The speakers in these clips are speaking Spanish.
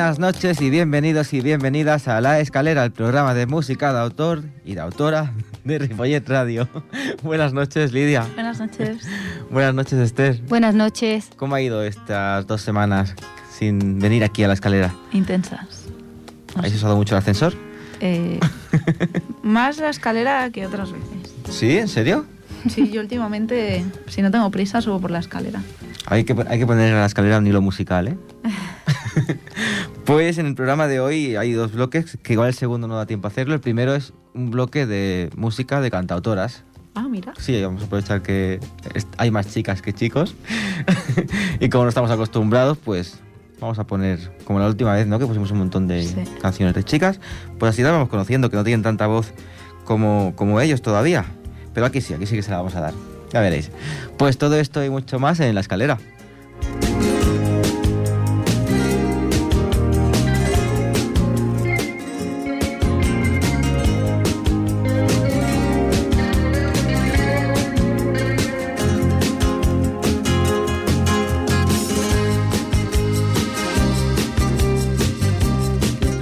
Buenas noches y bienvenidos y bienvenidas a La Escalera, el programa de música de autor y de autora de Ripollet Radio. Buenas noches, Lidia. Buenas noches. Buenas noches, Esther. Buenas noches. ¿Cómo ha ido estas dos semanas sin venir aquí a La Escalera? Intensas. ¿Habéis usado mucho el ascensor? Eh, más la escalera que otras veces. ¿Sí? ¿En serio? Sí, yo últimamente, si no tengo prisa, subo por la escalera. Hay que, hay que poner en la escalera un hilo musical, ¿eh? Pues en el programa de hoy hay dos bloques, que igual el segundo no da tiempo a hacerlo. El primero es un bloque de música de cantautoras. Ah, mira. Sí, vamos a aprovechar que hay más chicas que chicos. y como no estamos acostumbrados, pues vamos a poner, como la última vez, ¿no? Que pusimos un montón de Sí. canciones de chicas. Pues así las vamos conociendo, que no tienen tanta voz como, como ellos todavía. Pero aquí sí, aquí sí que se la vamos a dar. Ya veréis. Pues todo esto y mucho más en la escalera.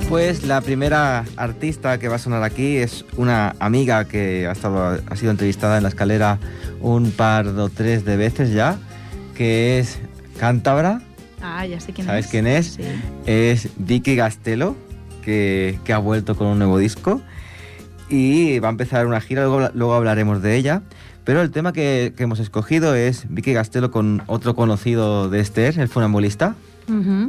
Pues la primera artista que va a sonar aquí es una amiga que ha, estado, ha sido entrevistada en la escalera un par o tres de veces ya, que es cántabra, Ah, ya sé quién ¿sabes es. quién es? Sí. Es Vicky Gastelo, que, que ha vuelto con un nuevo disco y va a empezar una gira, luego, luego hablaremos de ella. Pero el tema que, que hemos escogido es Vicky Gastelo con otro conocido de Esther, el funambulista,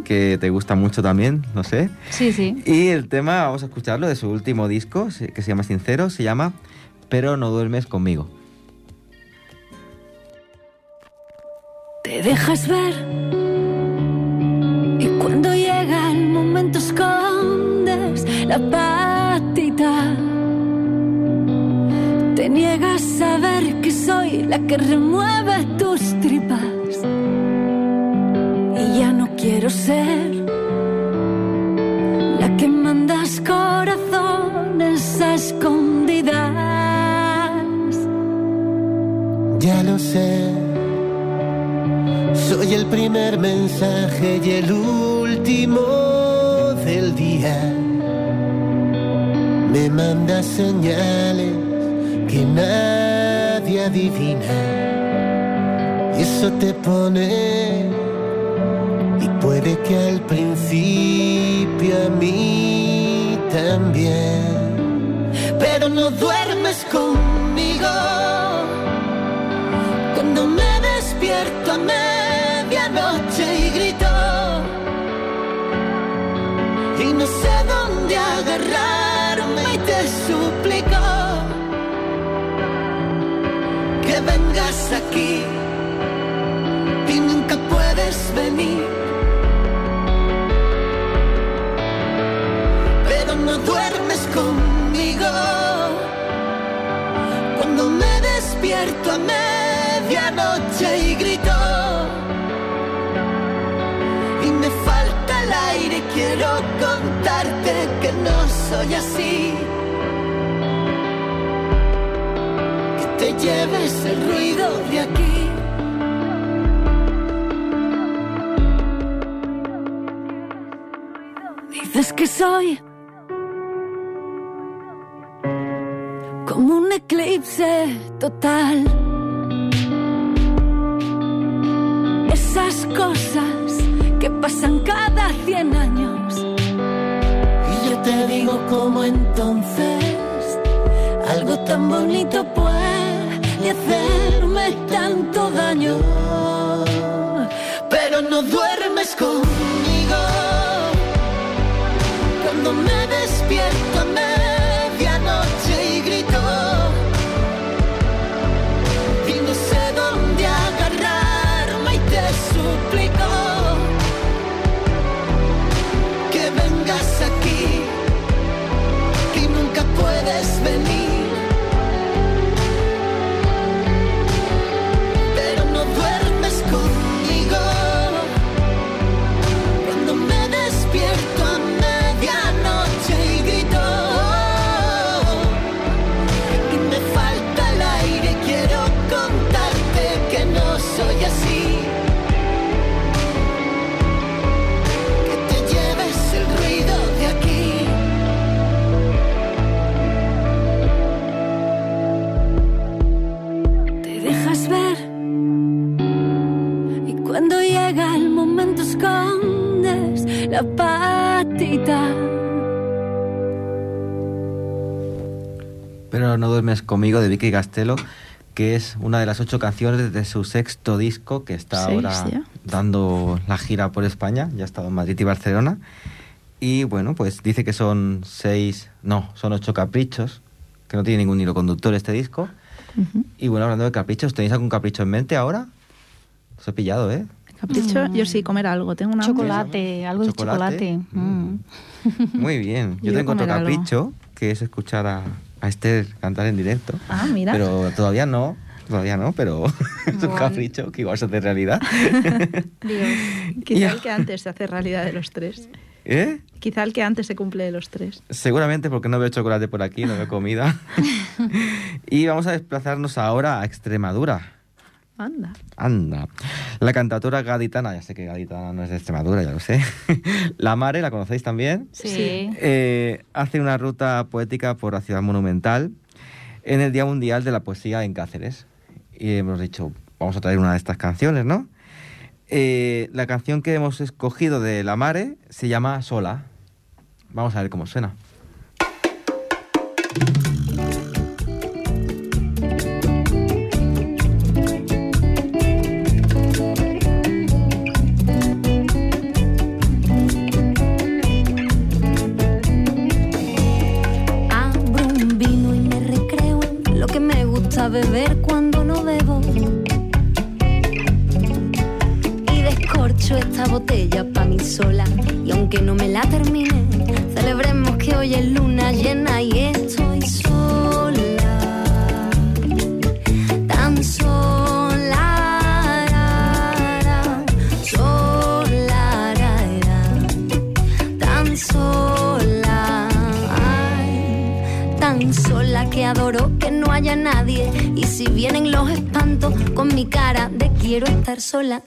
Que te gusta mucho también, no sé. Sí, sí. Y el tema, vamos a escucharlo, de su último disco, que se llama Sincero, se llama Pero no duermes conmigo. Te dejas ver y cuando llega el momento escondes la patita. Te niegas a ver que soy la que remueve tus tripas. Quiero ser la que mandas corazones a escondidas. Ya lo sé, soy el primer mensaje y el último del día. Me mandas señales que nadie adivina. Eso te pone, puede que al principio a mí también. Pero no duermes conmigo. Cuando me despierto a medianoche y grito. Y no sé dónde agarrarme y te suplico que vengas aquí. Y nunca puedes venir duermes conmigo. Cuando me despierto a medianoche y grito y me falta el aire quiero contarte que no soy así. Que te lleves el ruido de aquí. Dices que soy eclipse total. Esas cosas que pasan cada cien años. y yo te digo como entonces Algo tan bonito puede hacerme tanto daño. pero no duermes conmigo cuando me despierto No duermes conmigo de Vicky Castelo, que es una de las ocho canciones de su sexto disco que está Seis ahora ya. dando la gira por España. Ya ha estado en Madrid y Barcelona. Y bueno, pues dice que son seis, no, son ocho caprichos, que no tiene ningún hilo conductor este disco. Ujú. Y bueno, hablando de caprichos, ¿tenéis algún capricho en mente ahora? Os he pillado, ¿eh? Capricho, yo sí, comer algo. Tengo una. Chocolate, algo de chocolate. Mm. Mm. Muy bien. Yo Yo tengo otro algo. capricho, que es escuchar a, a Esther cantar en directo. Ah, mira. Pero todavía no, todavía no, pero es un capricho que igual se hace realidad. Quizá el que antes se hace realidad de los tres. ¿Eh? Quizá el que antes se cumple de los tres. Seguramente porque no veo chocolate por aquí, no veo comida. y vamos a desplazarnos ahora a Extremadura. Anda. Anda. La cantautora gaditana, ya sé que gaditana no es de Extremadura, ya lo sé. La Mare, ¿la conocéis también? Sí. Eh, hace una ruta poética por la ciudad monumental en el Día Mundial de la Poesía en Cáceres. Y hemos dicho, vamos a traer una de estas canciones, ¿no? Eh, la canción que hemos escogido de La Mare se llama Sola. Vamos a ver cómo suena.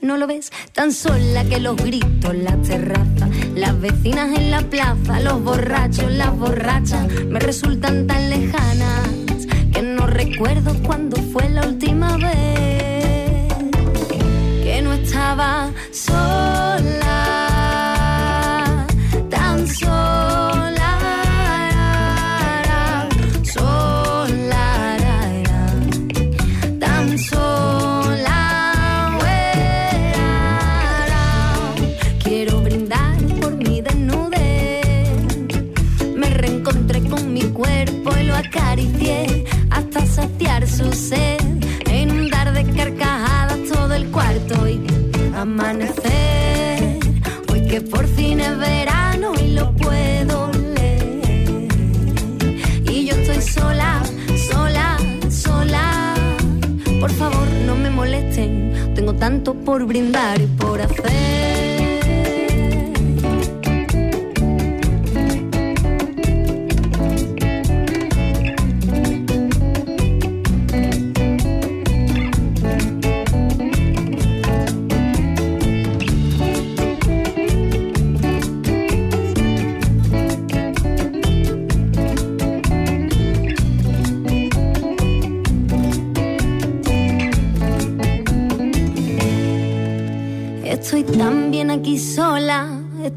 ¿No lo ves? Tan sola que los gritos, la terraza, las vecinas en la plaza, los borrachos, las borrachas, me resultan tan lejanas que no recuerdo cuándo fue la última vez que no estaba sola, amanecer. Hoy que por fin es verano y lo puedo leer. Y yo estoy sola, sola, sola. Por favor, no me molesten. Tengo tanto por brindar y por hacer.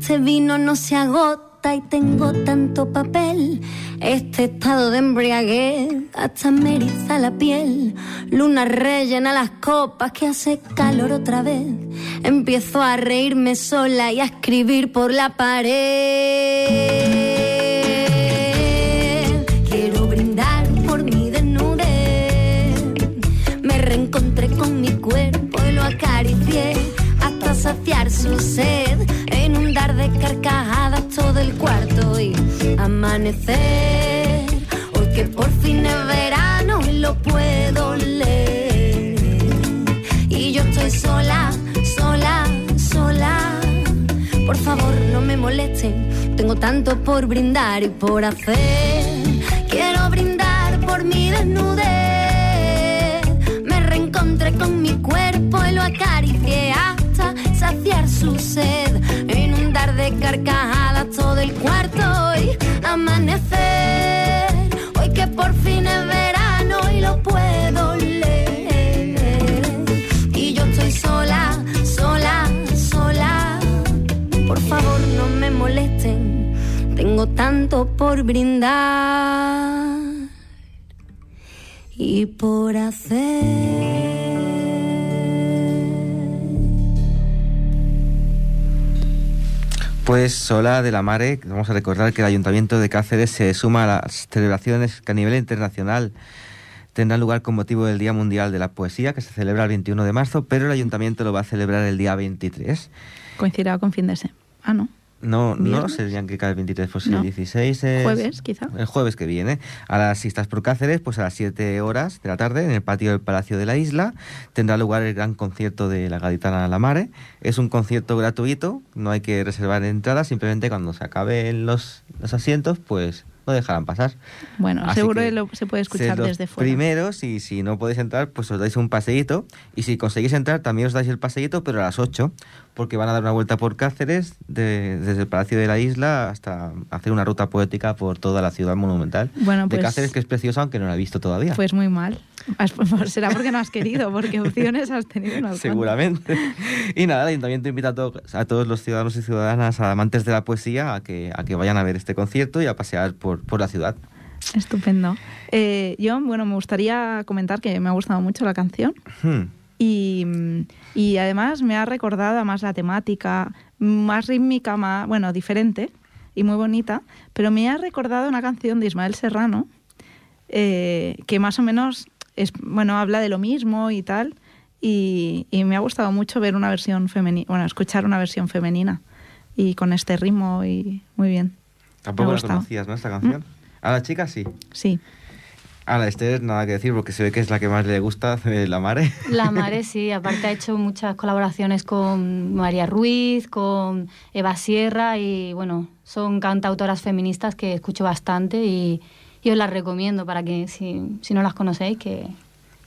Este vino no se agota y tengo tanto papel. Este estado de embriaguez hasta me eriza la piel. Luna rellena las copas que hace calor otra vez. Empiezo a reírme sola y a escribir por la pared. Quiero brindar por mi desnudez. Me reencontré con mi cuerpo y lo acaricié hasta saciar su sed. De carcajadas todo el cuarto y amanecer. Hoy que por fin es verano y lo puedo leer. Y yo estoy sola, sola, sola. Por favor, no me molesten. Tengo tanto por brindar y por hacer. Quiero brindar por mi desnudez. Me reencontré con mi cuerpo y lo acaricié hasta saciar su sed. De carcajadas todo el cuarto y amanecer. Hoy que por fin es verano y lo puedo leer. Y yo estoy sola, sola, por favor no me molesten. Tengo tanto por brindar y por hacer. Pues Sola de la Mare, vamos a recordar que el Ayuntamiento de Cáceres se suma a las celebraciones que a nivel internacional tendrán lugar con motivo del Día Mundial de la Poesía, que se celebra el 21 de marzo, pero el Ayuntamiento lo va a celebrar el día 23. Coincidirá con fin. Ah, no. No, no ¿Viernes? serían que cae el 23, pues No. el 16 es... Jueves, quizá. El jueves que viene. A las, si estás por Cáceres, pues a las 7 horas de la tarde, en el patio del Palacio de la Isla, tendrá lugar el gran concierto de la Gaditana La Mare. Es un concierto gratuito, no hay que reservar entradas, simplemente cuando se acaben los, los asientos, pues no dejarán pasar. Bueno, Así seguro que lo- se puede escuchar desde fuera. Primeros, y si no podéis entrar, pues os dais un paseíto. Y si conseguís entrar, también os dais el paseíto, pero a las 8, porque van a dar una vuelta por Cáceres, de- desde el Palacio de la Isla hasta hacer una ruta poética por toda la ciudad monumental Bueno, de pues- Cáceres, que es preciosa, aunque no la he visto todavía. Pues muy mal. Será porque no has querido, porque opciones has tenido unas. Seguramente. Y nada, el ayuntamiento invita a, to- a todos los ciudadanos y ciudadanas, a amantes de la poesía, a que, a que vayan a ver este concierto y a pasear por, por la ciudad. Estupendo. Eh, yo, bueno, me gustaría comentar que me ha gustado mucho la canción Hmm. y, y además me ha recordado más la temática, más rítmica, más, bueno, diferente y muy bonita, pero me ha recordado una canción de Ismael Serrano eh, que más o menos es, bueno, habla de lo mismo y tal. Y, y me ha gustado mucho ver una versión femenina, bueno, escuchar una versión femenina y con este ritmo y muy bien. Tampoco la conocías, ¿no? Esta canción. A la chica sí. Sí. A la Esther nada que decir porque se ve que es la que más le gusta de la Mare. La Mare sí, aparte ha hecho muchas colaboraciones con María Ruiz, con Eva Sierra y bueno, son cantautoras feministas que escucho bastante y, y os las recomiendo para que si, si no las conocéis que,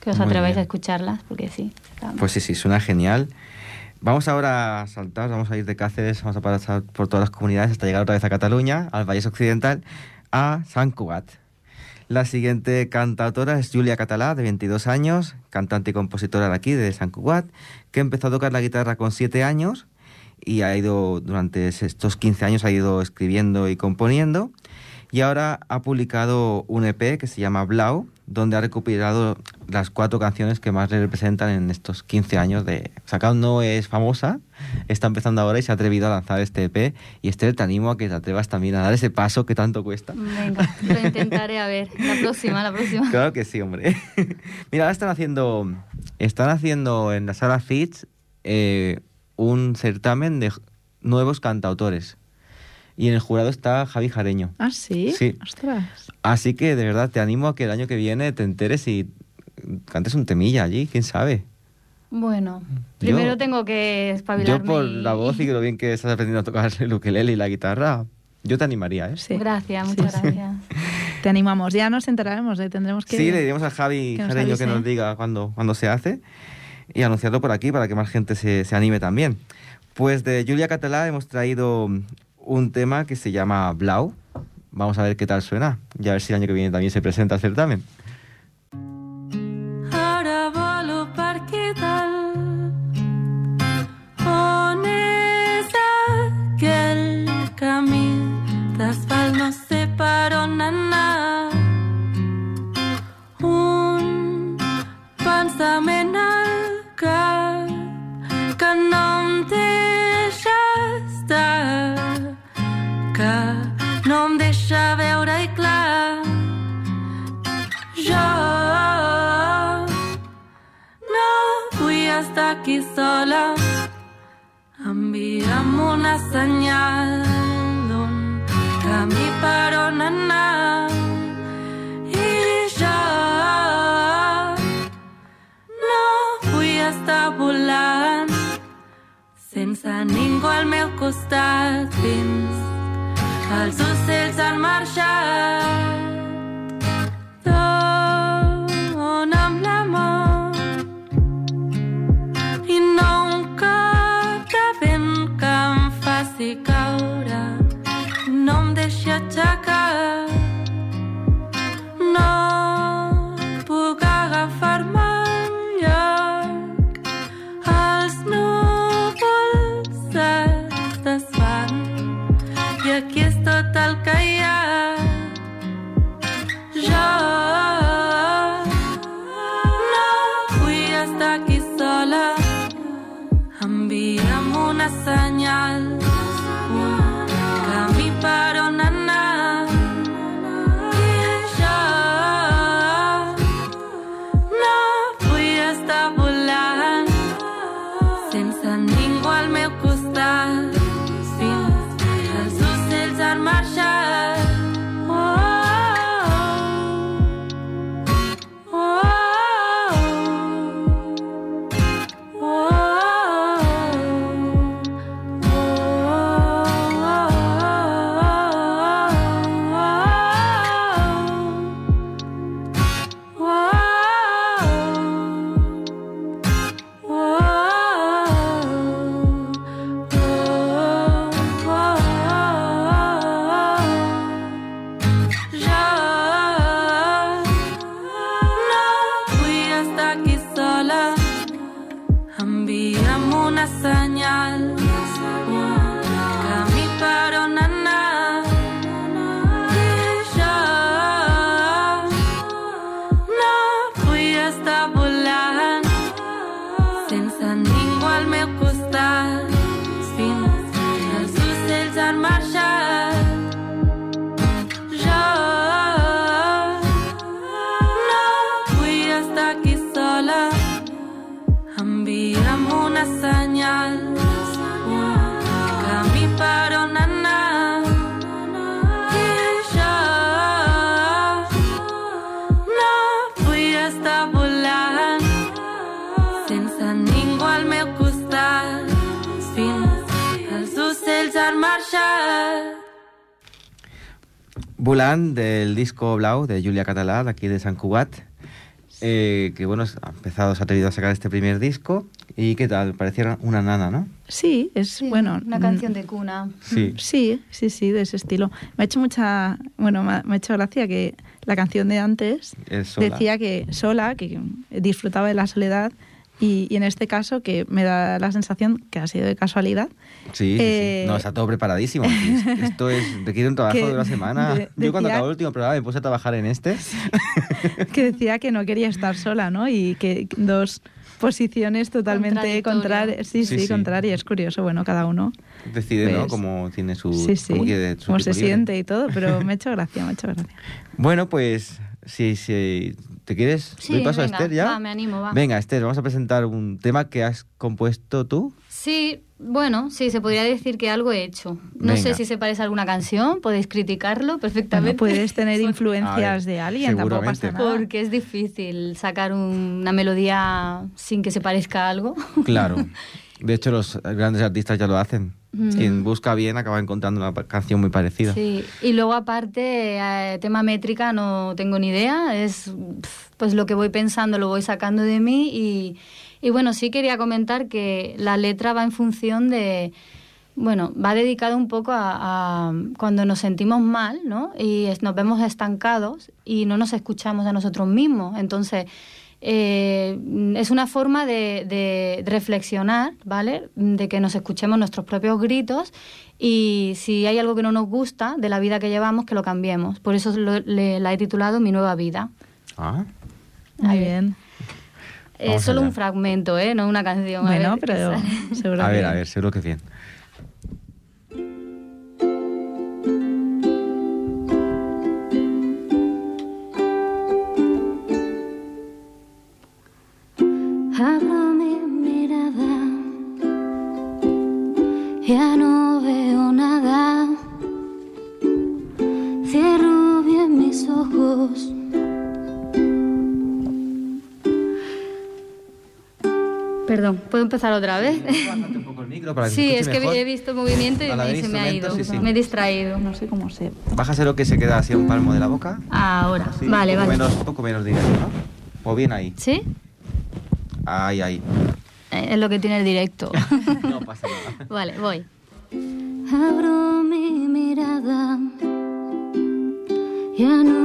que os Muy atreváis bien. a escucharlas porque sí. Pues sí, sí, suena genial. Vamos ahora a saltar, vamos a ir de Cáceres, vamos a pasar por todas las comunidades hasta llegar otra vez a Cataluña, al Valle Occidental, a Sant Cugat. La siguiente cantautora es Julia Catalá, de 22 años, cantante y compositora de aquí, de Sant Cugat, que empezó a tocar la guitarra con 7 años y ha ido, durante estos 15 años, ha ido escribiendo y componiendo. Y ahora ha publicado un EP que se llama Blau, donde ha recopilado las cuatro canciones que más le representan en estos 15 años de... O sea, que aún no es famosa, está empezando ahora y se ha atrevido a lanzar este EP. Y Esther, te animo a que te atrevas también a dar ese paso que tanto cuesta. Venga, lo intentaré a ver. La próxima, la próxima. Claro que sí, hombre. Mira, ahora están haciendo, están haciendo en la sala Fitz eh, un certamen de nuevos cantautores. Y en el jurado está Javi Jareño. Ah, sí. Sí. Ostras. Así que de verdad te animo a que el año que viene te enteres y cantes un temilla allí, quién sabe. Bueno, Yo- primero tengo que espabilarme. Yo por y- la voz y lo bien que estás aprendiendo a tocar el ukelele y la guitarra, yo te animaría, ¿eh? Sí. Gracias, muchas Sí, gracias. Te animamos. Ya nos enteraremos, ¿eh? tendremos que. Sí, le diremos a Javi que nos Jareño que nos diga cuándo, cuándo se hace y anunciarlo por aquí para que más gente se, se anime también. Pues de Julia Catalá hemos traído un tema que se llama Blau. Vamos a ver qué tal suena y a ver si el año que viene también se presenta el certamen. señal. Bulan del disco Blau de Julia Catalá, de aquí de San Cugat. eh, que bueno, ha empezado, se ha atrevido a sacar este primer disco. ¿Y qué tal? Pareciera una nana, ¿no? Sí, es Sí, bueno. Una mm, canción de cuna. Sí. Sí, sí, sí, de ese estilo. Me ha hecho mucha, bueno, me ha, me ha hecho gracia que la canción de antes decía que sola, que disfrutaba de la soledad y, y en este caso que me da la sensación que ha sido de casualidad. Sí, sí, sí. Eh, No, está todo preparadísimo. Es- Esto es, requiere un trabajo Que de una semana. de- Yo cuando acabó el último programa me puse a trabajar en este. que decía que no quería estar sola, ¿no? Y que dos posiciones totalmente contrarias. Sí, Sí, sí, sí. contrarias. Es curioso, bueno, cada uno. Decide, ¿no? Pues, Cómo tiene su... sí, sí. Cómo, quiere su Cómo se libre. siente y todo, pero me ha hecho gracia, me ha hecho gracia. Bueno, pues, si, si te quieres, Sí, doy paso venga, a Esther ya. va, me animo, va. Venga, Esther, vamos a presentar un tema que has compuesto tú. Sí, bueno, sí, se podría decir que algo he hecho. No Venga. sé si se parece a alguna canción, podéis criticarlo Bueno, perfectamente. puedes tener influencias ver, de alguien, tampoco pasa nada. Porque es difícil sacar un- una melodía sin que se parezca a algo. Claro. De hecho, los grandes artistas ya lo hacen. Mm. Quien busca bien acaba encontrando una canción muy parecida. Sí, y luego aparte, eh, tema métrica no tengo ni idea, es pues lo que voy pensando lo voy sacando de mí y, y bueno, sí quería comentar que la letra va en función de, bueno, va dedicado un poco a, a cuando nos sentimos mal, ¿no? Y nos vemos estancados y no nos escuchamos a nosotros mismos, entonces... eh, es una forma de, de reflexionar, ¿vale? De que nos escuchemos nuestros propios gritos y si hay algo que no nos gusta de la vida que llevamos, que lo cambiemos. Por eso lo- le- la he titulado Mi nueva vida. Ah, Muy Ahí. bien. Es solo allá. un fragmento, ¿eh? No una canción. a Bueno, ver qué pero seguro a ver, que- a ver, seguro que bien. Ya no veo nada. Cierro bien mis ojos. Perdón, ¿puedo empezar otra vez? Bájate un poco el micro para que Sí, es que mejor. he visto movimiento y me- se me ha ido. instrumentos, sí, sí. Me he distraído. No sé cómo se... Bájaselo que se queda así a un palmo de la boca. Ahora, Así, vale, un poco vale. Menos, un poco menos directo, ¿no? O bien ahí. ¿Sí? Ahí, ahí. Es lo que tiene el directo. No pasa nada. vale, voy. Abro mi mirada, ya no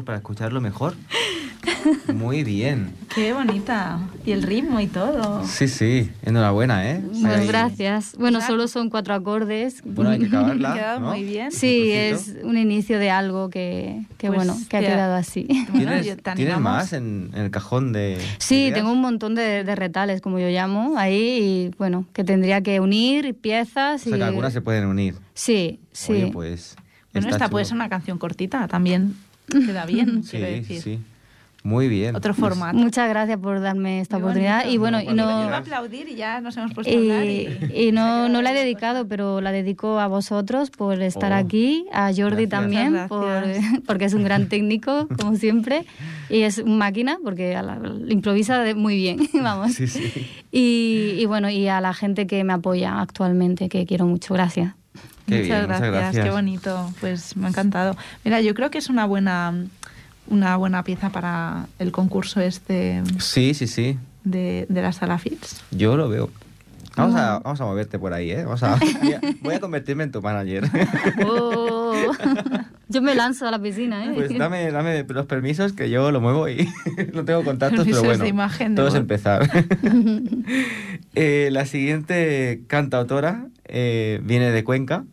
Para escucharlo mejor. Muy bien. Qué bonita. Y el ritmo y todo. Sí, sí. Enhorabuena, ¿eh? Muchas Ahí- gracias. Bueno, solo son cuatro acordes. Bueno, hay que acabarla. muy bien. Sí, es un inicio de algo que, que Pues, bueno, que ha quedado así. ¿Tienes, yo- te ¿tienes animamos. más en, en el cajón de.? Sí, ideas? tengo un montón de, de retales, como yo llamo, ahí, y bueno, que tendría que unir piezas O sea, y... que algunas se pueden unir. Sí, sí. Oye, pues. Bueno, esta puede ser una canción cortita, también queda bien, quiero Sí, decir. sí, sí. Muy bien. Otro formato. Muchas gracias por darme esta Muy oportunidad. bonito. Y bueno, y no... Iba a aplaudir y ya nos hemos puesto a hablar. Y, Y, y no, no la he dedicado, pero la dedico a vosotros por estar Oh. aquí, a Jordi Gracias. también, por, porque es un gran técnico, como siempre, y es un máquina, porque a la- improvisa de- muy bien, vamos. Sí, sí. Y, y bueno, y a la gente que me apoya actualmente, que quiero mucho, gracias. Qué muchas, bien, muchas gracias, qué bonito. Pues me ha encantado. Mira, yo creo que es una buena, una buena pieza para el concurso este Sí, sí, sí. de, de las sala Fits. Yo lo veo. Vamos a, vamos a moverte por ahí, ¿eh? Vamos a, voy, a, convertirme en tu manager. Oh, yo me lanzo a la piscina, ¿eh? Pues dame, dame los permisos que yo lo muevo y no tengo contactos, pero bueno. de imagen, todo ¿no? es empezar. Eh, la siguiente cantautora eh, viene de Cuenca.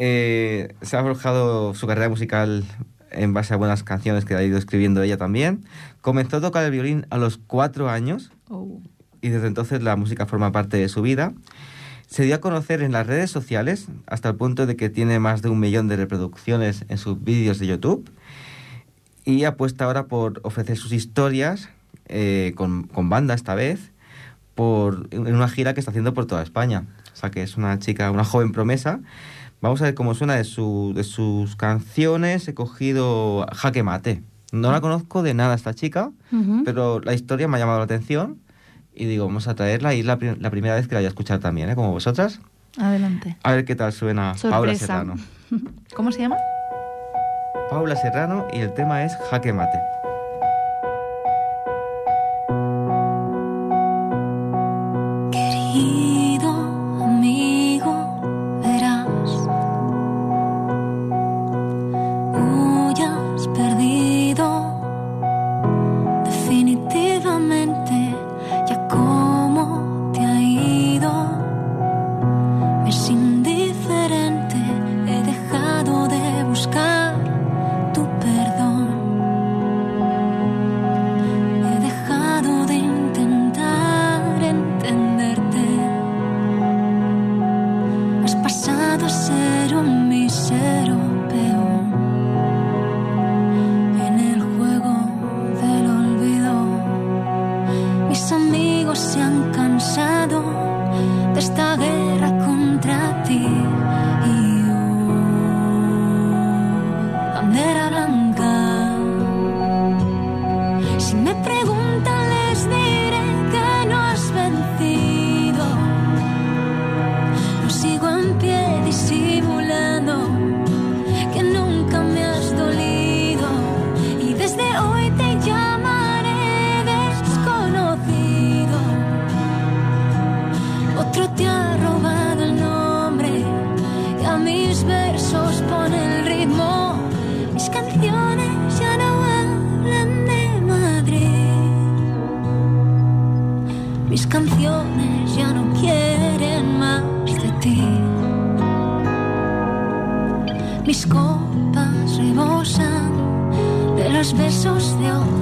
Eh, se ha forjado su carrera musical en base a buenas canciones que ha ido escribiendo ella también. Comenzó a tocar el violín a los cuatro años Oh. y desde entonces la música forma parte de su vida. Se dio a conocer en las redes sociales hasta el punto de que tiene más de un millón de reproducciones en sus vídeos de YouTube y apuesta ahora por ofrecer sus historias eh, con, con banda esta vez por, en una gira que está haciendo por toda España. O sea que es una chica, una joven promesa. Vamos a ver cómo suena de, su, de sus canciones. He cogido Jaque Mate. No la conozco de nada esta chica, Ujú. pero la historia me ha llamado la atención y digo, vamos a traerla y es la, pri- la primera vez que la voy a escuchar también, ¿eh? como vosotras. Adelante. A ver qué tal suena Paula. Serrano. ¿Cómo se llama? Paula Serrano y el tema es Jaque Mate. Canciones ya no quieren más de ti. Mis copas rebosan de los besos de otra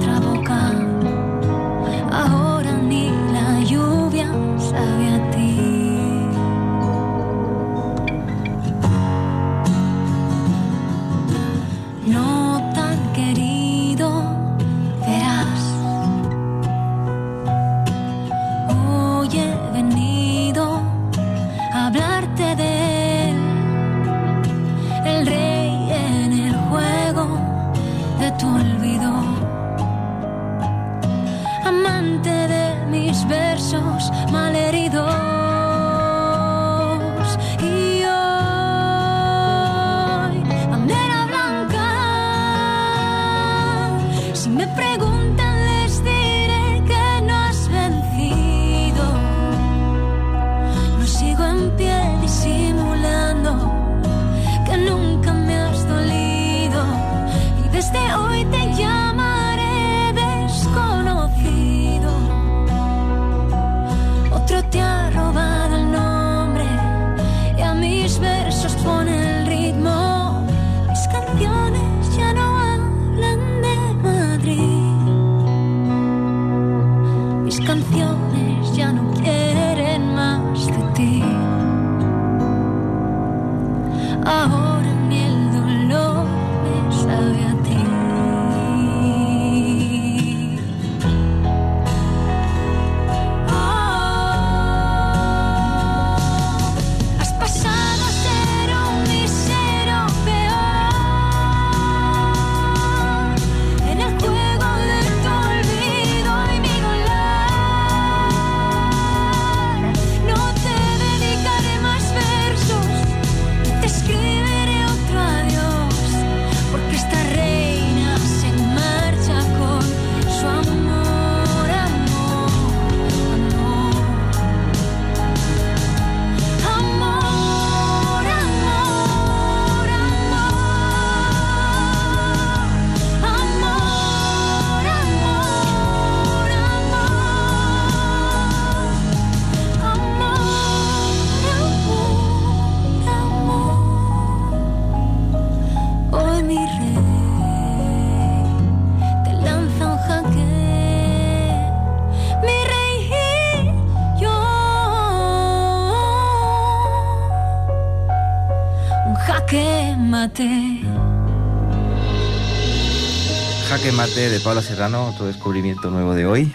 Jaque Mate de Paula Serrano, otro descubrimiento nuevo de hoy.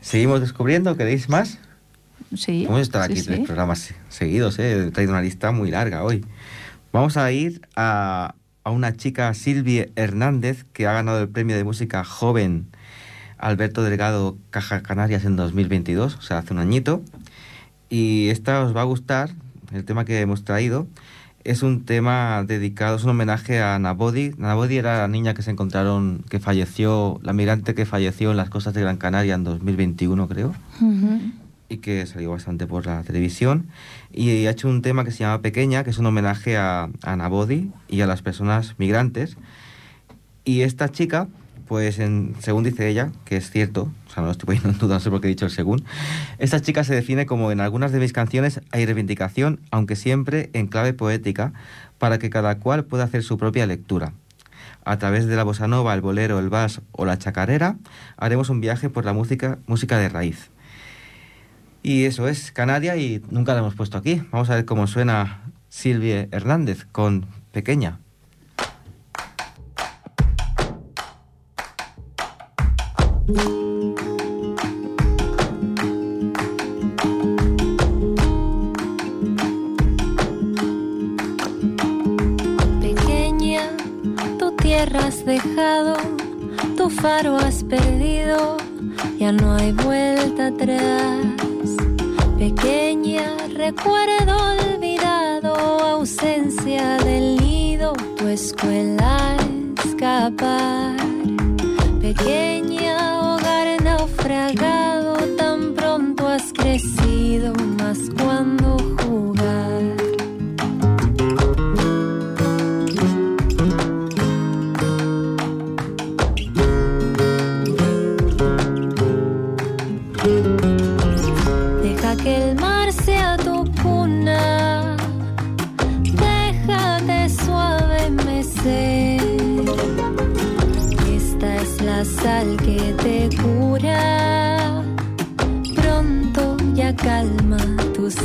¿Seguimos descubriendo? ¿Queréis más? Sí. Hemos estado sí, aquí sí. tres programas seguidos, ¿eh? He traído una lista muy larga hoy. Vamos a ir a, a una chica, Silvia Hernández, que ha ganado el premio de música joven Alberto Delgado Caja Canarias en 2022, o sea, hace un añito. Y esta os va a gustar, el tema que hemos traído. Es un tema dedicado, es un homenaje a Nabodi. Nabodi era la niña que se encontraron, que falleció, la migrante que falleció en las costas de Gran Canaria en 2021, creo y que salió bastante por la televisión. Y ha hecho un tema que se llama Pequeña, que es un homenaje a, a Nabodi y a las personas migrantes. Y esta chica, pues en- según dice ella, que es cierto, o sea, no lo estoy poniendo en duda, no sé por qué he dicho el según, esta chica se define como en algunas de mis canciones hay reivindicación, aunque siempre en clave poética, para que cada cual pueda hacer su propia lectura. A través de la bossa nova, el bolero, el vals o la chacarera, haremos un viaje por la música, música de raíz. Y eso es Canaria y nunca la hemos puesto aquí. Vamos a ver cómo suena Silvia Hernández con Pequeña. Pequeña, tu tierra has dejado, tu faro has perdido, ya no hay vuelta atrás. Pequeña, recuerdo olvidado, ausencia del nido, tu escuela escapar. Pequeña, hogar naufragado, tan pronto has crecido, más cuando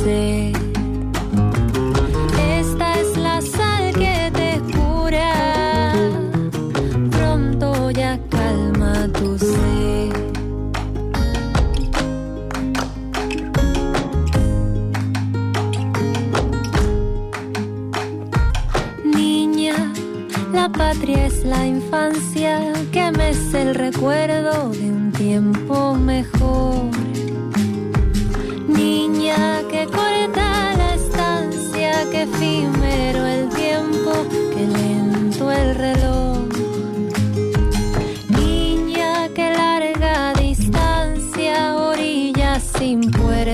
Esta es la sal que te cura, pronto ya calma tu sed. Niña, la patria es la infancia que me es el recuerdo de un tiempo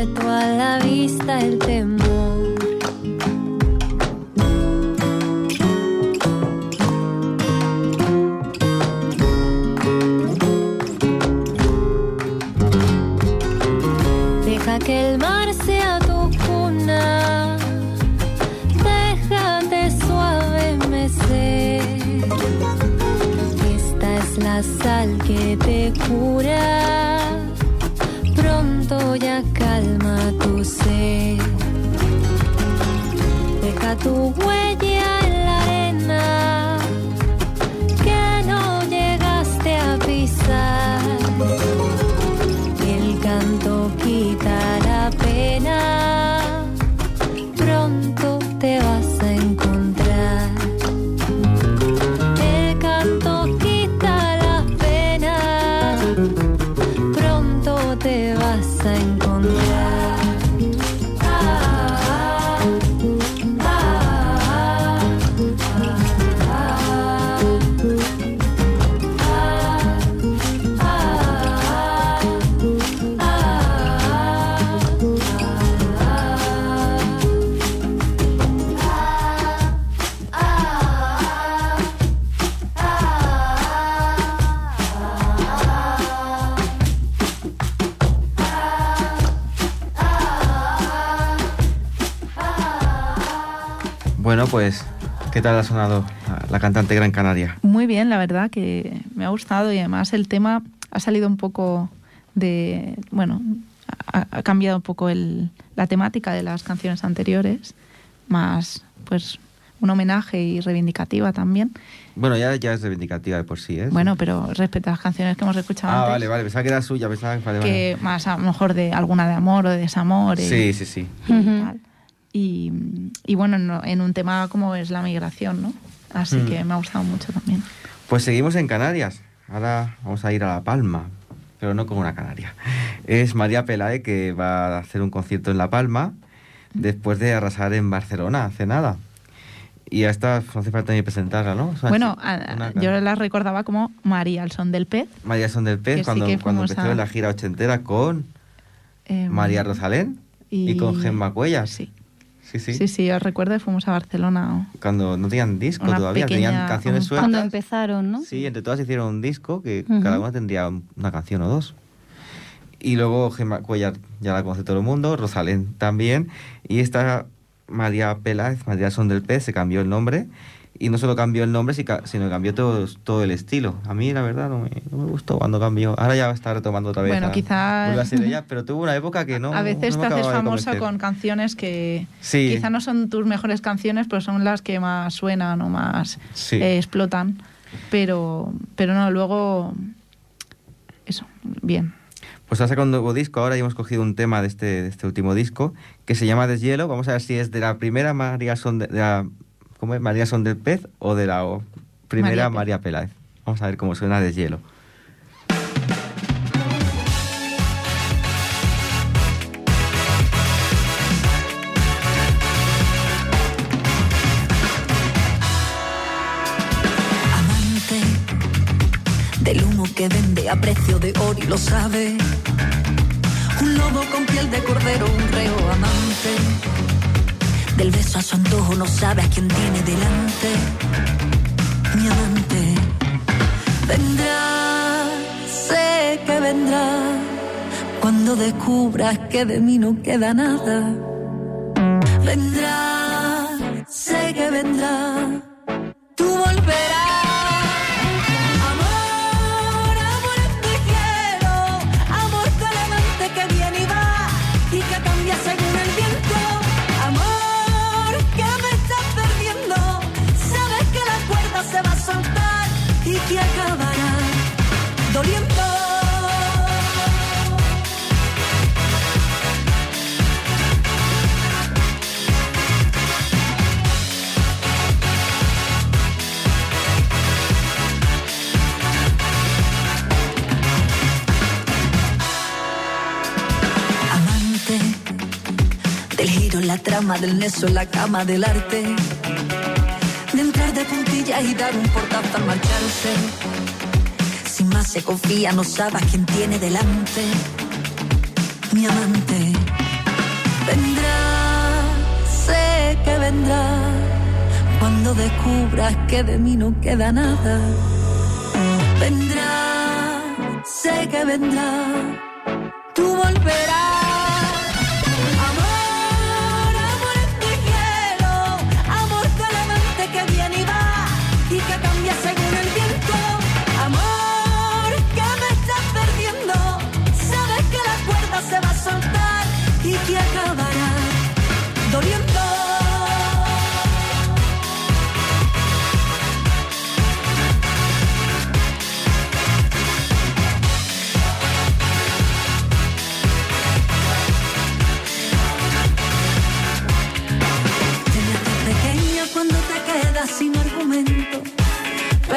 muerto a la vista el temor. Deja que el mar sea tu cuna, déjate suave mecer. Esta es la sal que te cura. Deja tu Bueno, pues, ¿qué tal ha sonado la, cantante Gran Canaria? Muy bien, la verdad que me ha gustado y además el tema ha salido un poco de, bueno, ha, ha cambiado un poco el, la temática de las canciones anteriores, más pues un homenaje y reivindicativa también. Bueno, ya, ya es reivindicativa de por sí, ¿eh? Bueno, pero respecto a las canciones que hemos escuchado Ah, antes, vale, vale, pensaba que era suya, pensaba que... Vale, vale. que más a lo mejor de alguna de amor o de desamor. eh, Sí, sí, sí. y Ujú. Y, y bueno, no- en un tema como es la migración, ¿no? Así Mm. que me ha gustado mucho también. Pues seguimos en Canarias. Ahora vamos a ir a La Palma, pero no con una canaria. Es María Pelae que va a hacer un concierto en La Palma después de arrasar en Barcelona hace nada. Y a esta no hace falta ni presentarla, ¿no? Bueno, una- yo la recordaba como María, el son del pez. María Son del Pez, sí cuando, que cuando empezó a- la gira ochentera con eh, María Rosalén y, con Gemma Cuellas. Sí. Sí, sí. sí, sí, yo recuerdo que fuimos a Barcelona. Cuando no tenían disco Una todavía, pequeña- tenían canciones sueltas. Cuando empezaron, ¿no? Sí, entre todas hicieron un disco que cada una tendría una canción o dos. Y luego Gemma Cuellar ya la conoce todo el mundo, Rosalén también. Y esta María Peláez, María Son del Pez, se cambió el nombre. Y no solo cambió el nombre, sino que cambió todo, todo el estilo. A mí, la verdad, no me, no me gustó cuando cambió. Ahora ya está retomando otra vez. Bueno, a- quizá- vuelve a ser ella, pero tuvo una época que no. a veces no te haces famosa con canciones que Sí. quizá no son tus mejores canciones, pero son las que más suenan o más Sí. eh, explotan. Pero, pero no, luego. Eso, bien. Pues ha sacado un nuevo disco ahora y hemos cogido un tema de este, de este último disco que se llama Deshielo. Vamos a ver si es de la primera María Son, de la, ¿cómo es? María Son del Pez o de la o- primera María María Peláez. Vamos a ver cómo suena Deshielo. amante del humo que vende a precio de oro y lo sabe. Un lobo con piel de cordero, un reo amante. Del beso a su antojo no sabe a quién tiene delante. Mi amante vendrá, sé que vendrá. Cuando descubras que de mí no queda nada. Vendrá, sé que vendrá trama del neso en la cama del arte. De entrar de puntillas y dar un portazo al marcharse. Sin más se confía no sabe a quién tiene delante. Mi amante vendrá sé que vendrá. Cuando descubras que de mí no queda nada. Vendrá sé que vendrá. Tú volverás.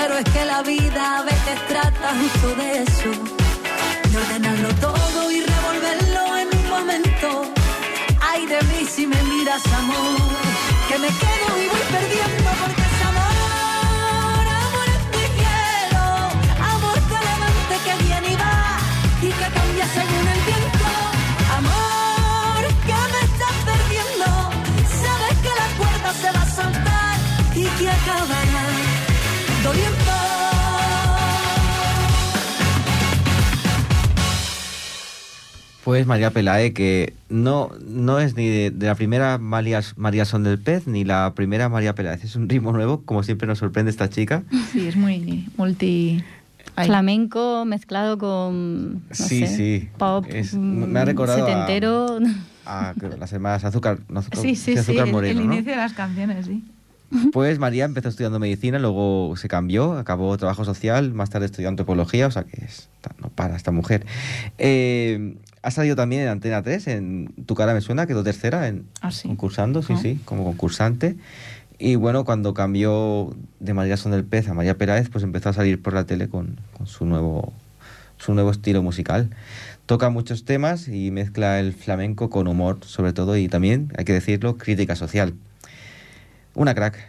Pero es que la vida a veces trata justo de eso. De ordenarlo todo y revolverlo en un momento. Ay de mí si me miras amor, que me quedo y voy Pues María Pelae, que no, no es ni de, de la primera María, María Son del Pez ni la primera María Peláez. Es un ritmo nuevo, como siempre nos sorprende esta chica. Sí, es muy multi... ay, Flamenco mezclado con. No Sí, sé, sí. Pop. Es- mm, me ha recordado a- Setentero. A las hermanas Azúcar, no, Azúcar, Sí, sí, sí, Azúcar el, Moreno, el ¿no? inicio de las canciones, sí. Pues María empezó estudiando medicina, luego se cambió, acabó trabajo social, más tarde estudió antropología, o sea que es- no para esta mujer. Eh, ha salido también en Antena 3, en Tu cara me suena, quedó tercera en Ah, sí. concursando, sí, Ah. sí, como concursante. Y bueno, cuando cambió de María Son del Pez a María Peláez, pues empezó a salir por la tele con, con su nuevo su nuevo estilo musical. Toca muchos temas y mezcla el flamenco con humor, sobre todo, y también, hay que decirlo, crítica social. Una crack,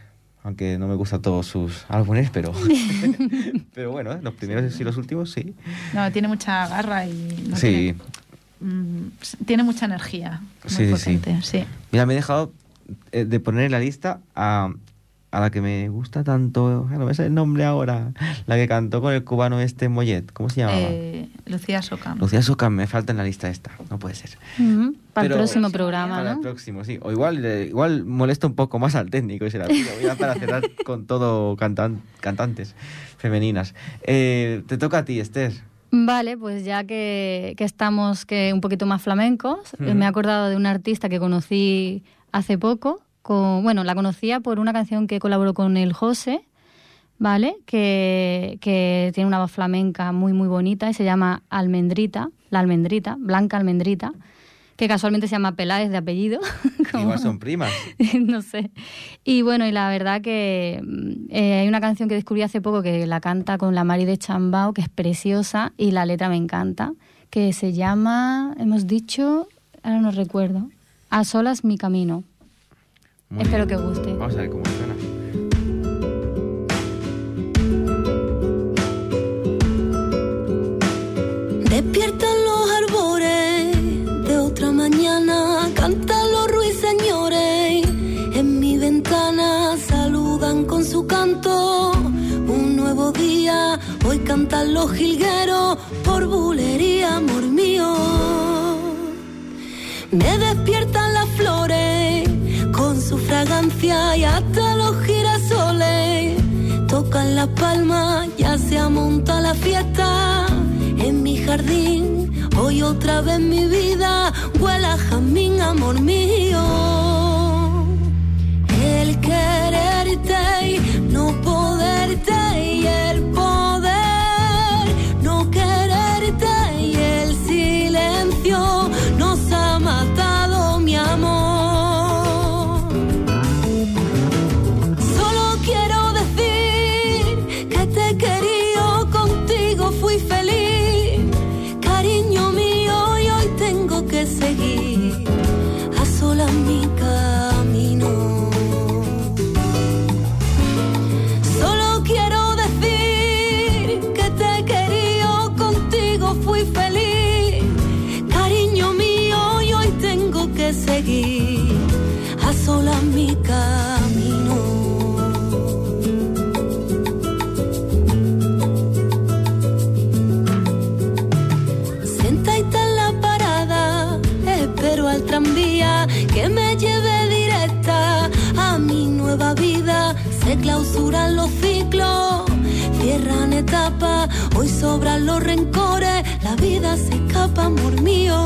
aunque no me gustan todos sus álbumes, pero, pero bueno, ¿eh? los primeros y los últimos sí. No, tiene mucha garra y... no sí, Tiene, mm, tiene mucha energía. Muy Sí, sí, sí. potente, sí. mira, me he dejado eh, de poner en la lista a, a la que me gusta tanto, no me sé el nombre ahora, la que cantó con el cubano este Mollet, ¿cómo se llamaba? Eh, Lucía Soca. Lucía Soca, me falta en la lista esta, no puede ser. Para Pero- el próximo programa, Para el próximo, sí. O igual, eh, igual molesta un poco más al técnico y será "Tío, voy a para cerrar con todo cantan- cantantes femeninas. Eh, te toca a ti, Esther. Vale, pues ya que, que estamos que un poquito más flamencos, eh, me he acordado de una artista que conocí hace poco. Con, bueno, la conocía por una canción que colaboró con el José, ¿vale? Que, que tiene una voz flamenca muy, muy bonita y se llama Almendrita, la Almendrita, Blanca Almendrita, que casualmente se llama Peláez de apellido. como- Igual son primas. no sé. Y bueno, y la verdad que mm, eh, hay una canción que descubrí hace poco que la canta con la Mari de Chambao, que es preciosa y la letra me encanta, que se llama, hemos dicho, ahora no recuerdo, A solas mi camino. Muy Espero bien. que guste. Vamos a ver cómo suena. Despiertan los arbores hoy cantan los jilgueros por bulería, amor mío. Me despiertan las flores con su fragancia y hasta los girasoles tocan las palmas, ya se amonta la fiesta en mi jardín. Hoy otra vez mi vida huele a jazmín, amor mío. El quererte no clausuran los ciclos, cierran etapas, hoy sobran los rencores, la vida se escapa, amor mío.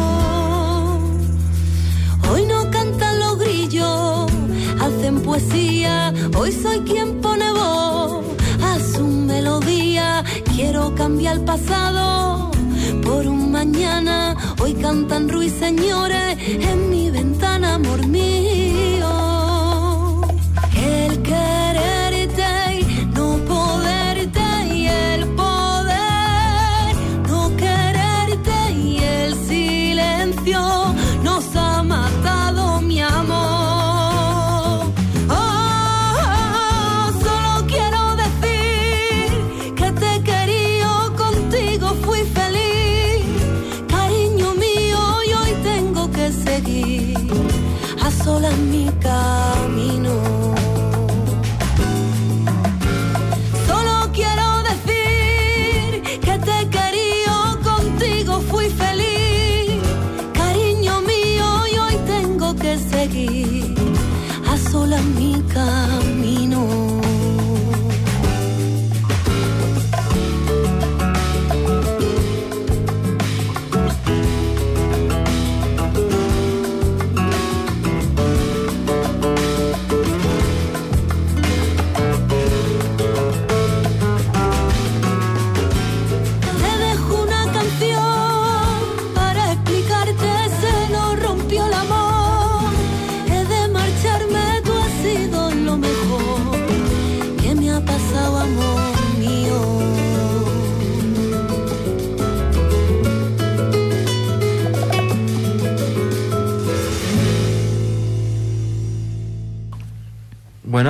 Hoy no cantan los grillos, hacen poesía. Hoy soy quien pone voz a su melodía. Quiero cambiar el pasado por un mañana. Hoy cantan ruiseñores en mi ventana, amor mío.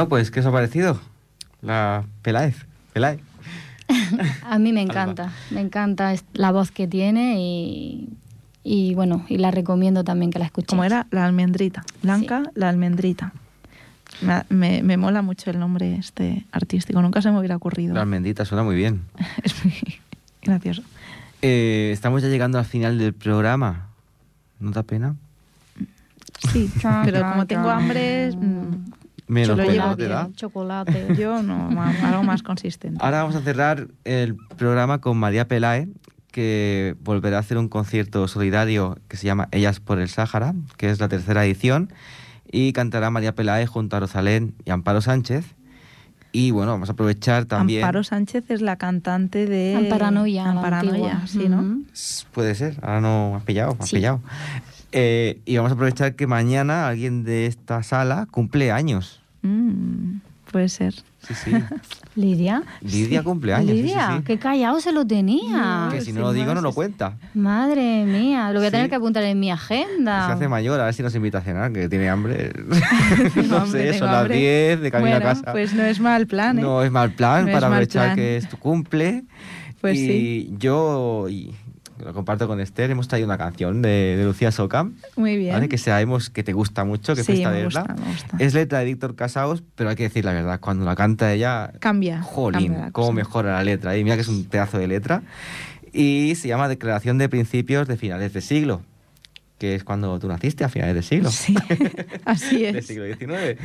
Bueno, pues, ¿qué os ha parecido? La Peláez. Peláez. A mí me encanta, me encanta la voz que tiene y, y bueno, y la recomiendo también que la escuchéis. Como era la almendrita. Blanca, la almendrita. Me, me- me mola mucho el nombre este artístico. Nunca se me hubiera ocurrido. La almendita suena muy bien. es muy gracioso. Eh, estamos ya llegando al final del programa. ¿No da pena? Sí, pero como tengo hambre, mm, Menos pena no te da. chocolate. yo no, algo más consistente. Ahora vamos a cerrar el programa con María Pelae, que volverá a hacer un concierto solidario que se llama Ellas por el Sáhara, que es la tercera edición, y cantará María Pelae junto a Rosalén y Amparo Sánchez. Y bueno, vamos a aprovechar también... Amparo Sánchez es la cantante de Amparanoia, Amparanoia, sí, ¿no? S- Puede ser, ahora no has pillado, has Sí. pillado. Eh, y vamos a aprovechar que mañana alguien de esta sala cumple años. Mm, puede ser. Sí, sí. Lidia. Lidia cumple años. sí, sí, Lidia, sí. qué callado se lo tenía. Que si no lo digo no lo cuenta. Madre mía, lo voy a tener Sí. que apuntar en mi Se agenda. hace mayor, a ver si nos invita a cenar, que tiene hambre. No hambre, sé, son las hambre. 10 de camino bueno, a casa. pues no es mal plan, ¿eh? No es mal plan No para aprovechar que es tu cumple. Pues y sí. yo, y lo comparto con Esther, hemos traído una canción de, de Lucía Soca, Muy bien. ¿vale? que sabemos que te gusta mucho, que Sí, fuiste a me gusta, me gusta. Es letra de Víctor Casaos, pero hay que decir la verdad, cuando la canta ella, Cambia. jolín, cambia cómo mejora la letra. Y mira que es un pedazo de letra. Y se llama Declaración de Principios de Finales de Siglo, que es cuando tú naciste, a finales de siglo. Sí, así Del es. siglo XIX.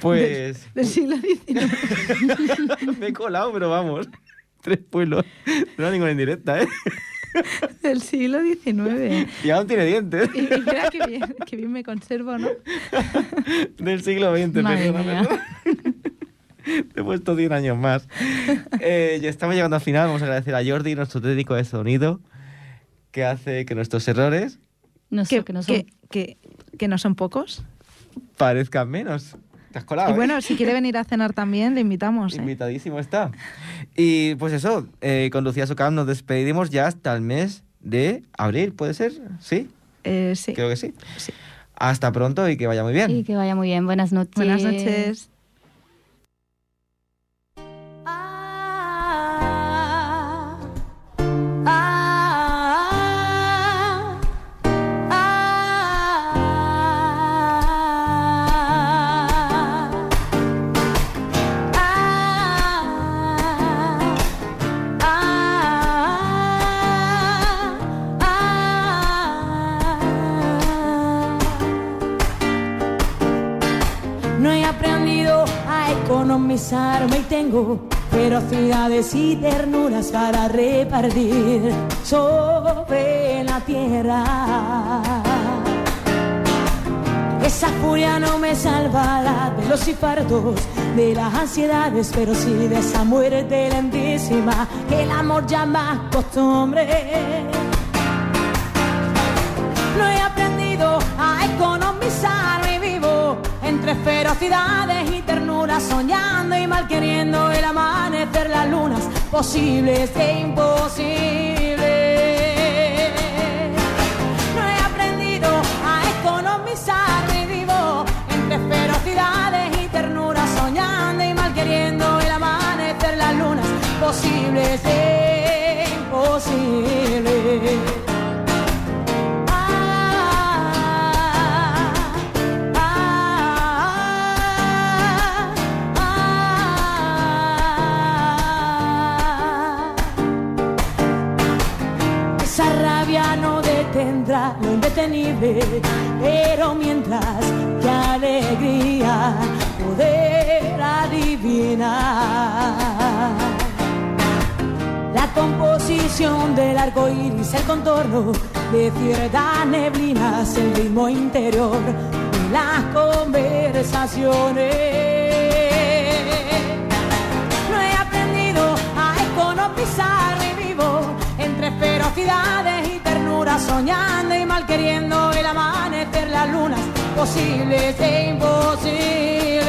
Pues... Del siglo XIX. Me he colado, pero vamos. Tres pueblos. No era ninguna indirecta, ¿eh? Del siglo XIX. Y aún tiene dientes. Y, y mira qué bien, qué bien me conservo, ¿no? Del siglo XX, Madre perdona. Te he puesto 100 años más. Eh, ya estamos llegando al final. Vamos a agradecer a Jordi, nuestro técnico de sonido, que hace que nuestros errores No sé, Que, que no son. que, que, que no son pocos. parezcan menos. Te has colado, Y ¿eh? bueno, si quiere venir a cenar también, le invitamos. ¿eh? Invitadísimo está. Y pues eso, eh, con Lucía Socam nos despedimos ya hasta el mes de abril, ¿puede ser? ¿Sí? Eh, sí. Creo que sí. Sí. Hasta pronto y que vaya muy bien. Y que vaya muy bien. Buenas noches. Buenas noches. Y tengo ferocidades y ternuras para repartir sobre la tierra. Esa furia no me salvará de los infartos, de las ansiedades, pero sí de esa muerte lentísima que el amor llama costumbre. No he aprendido a economizar y vivo entre ferocidades soñando y mal queriendo el amanecer, las lunas posibles e imposibles. No he aprendido a economizar y vivo entre ferocidades y ternuras, soñando y mal queriendo el amanecer, las lunas posibles e imposibles. Pero mientras que alegría poder adivinar. La composición del arco iris, el contorno de ciertas neblinas, el ritmo interior de las conversaciones. No he aprendido a economizar y vivo entre ferocidades y soñando y mal queriendo el amanecer, las lunas posibles e imposibles.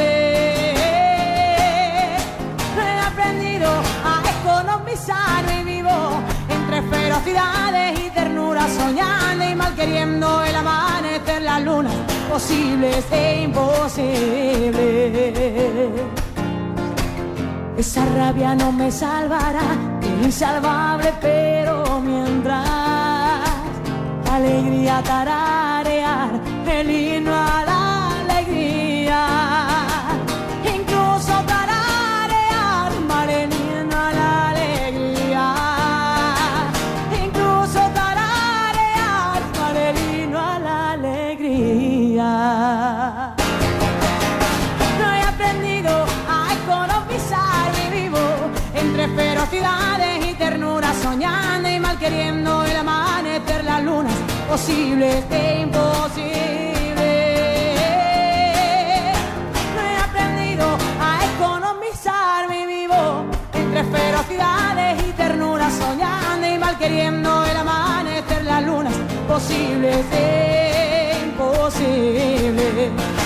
He aprendido a economizar y vivo entre ferocidades y ternuras, soñando y mal queriendo el amanecer, las lunas posibles e imposibles. esa rabia no me salvará, insalvable, pero mientras alegría tararear el imposible, e imposible. No he aprendido a economizar mi vivo entre ferocidades y ternuras, soñando y mal queriendo el amanecer, las lunas posibles, e imposible.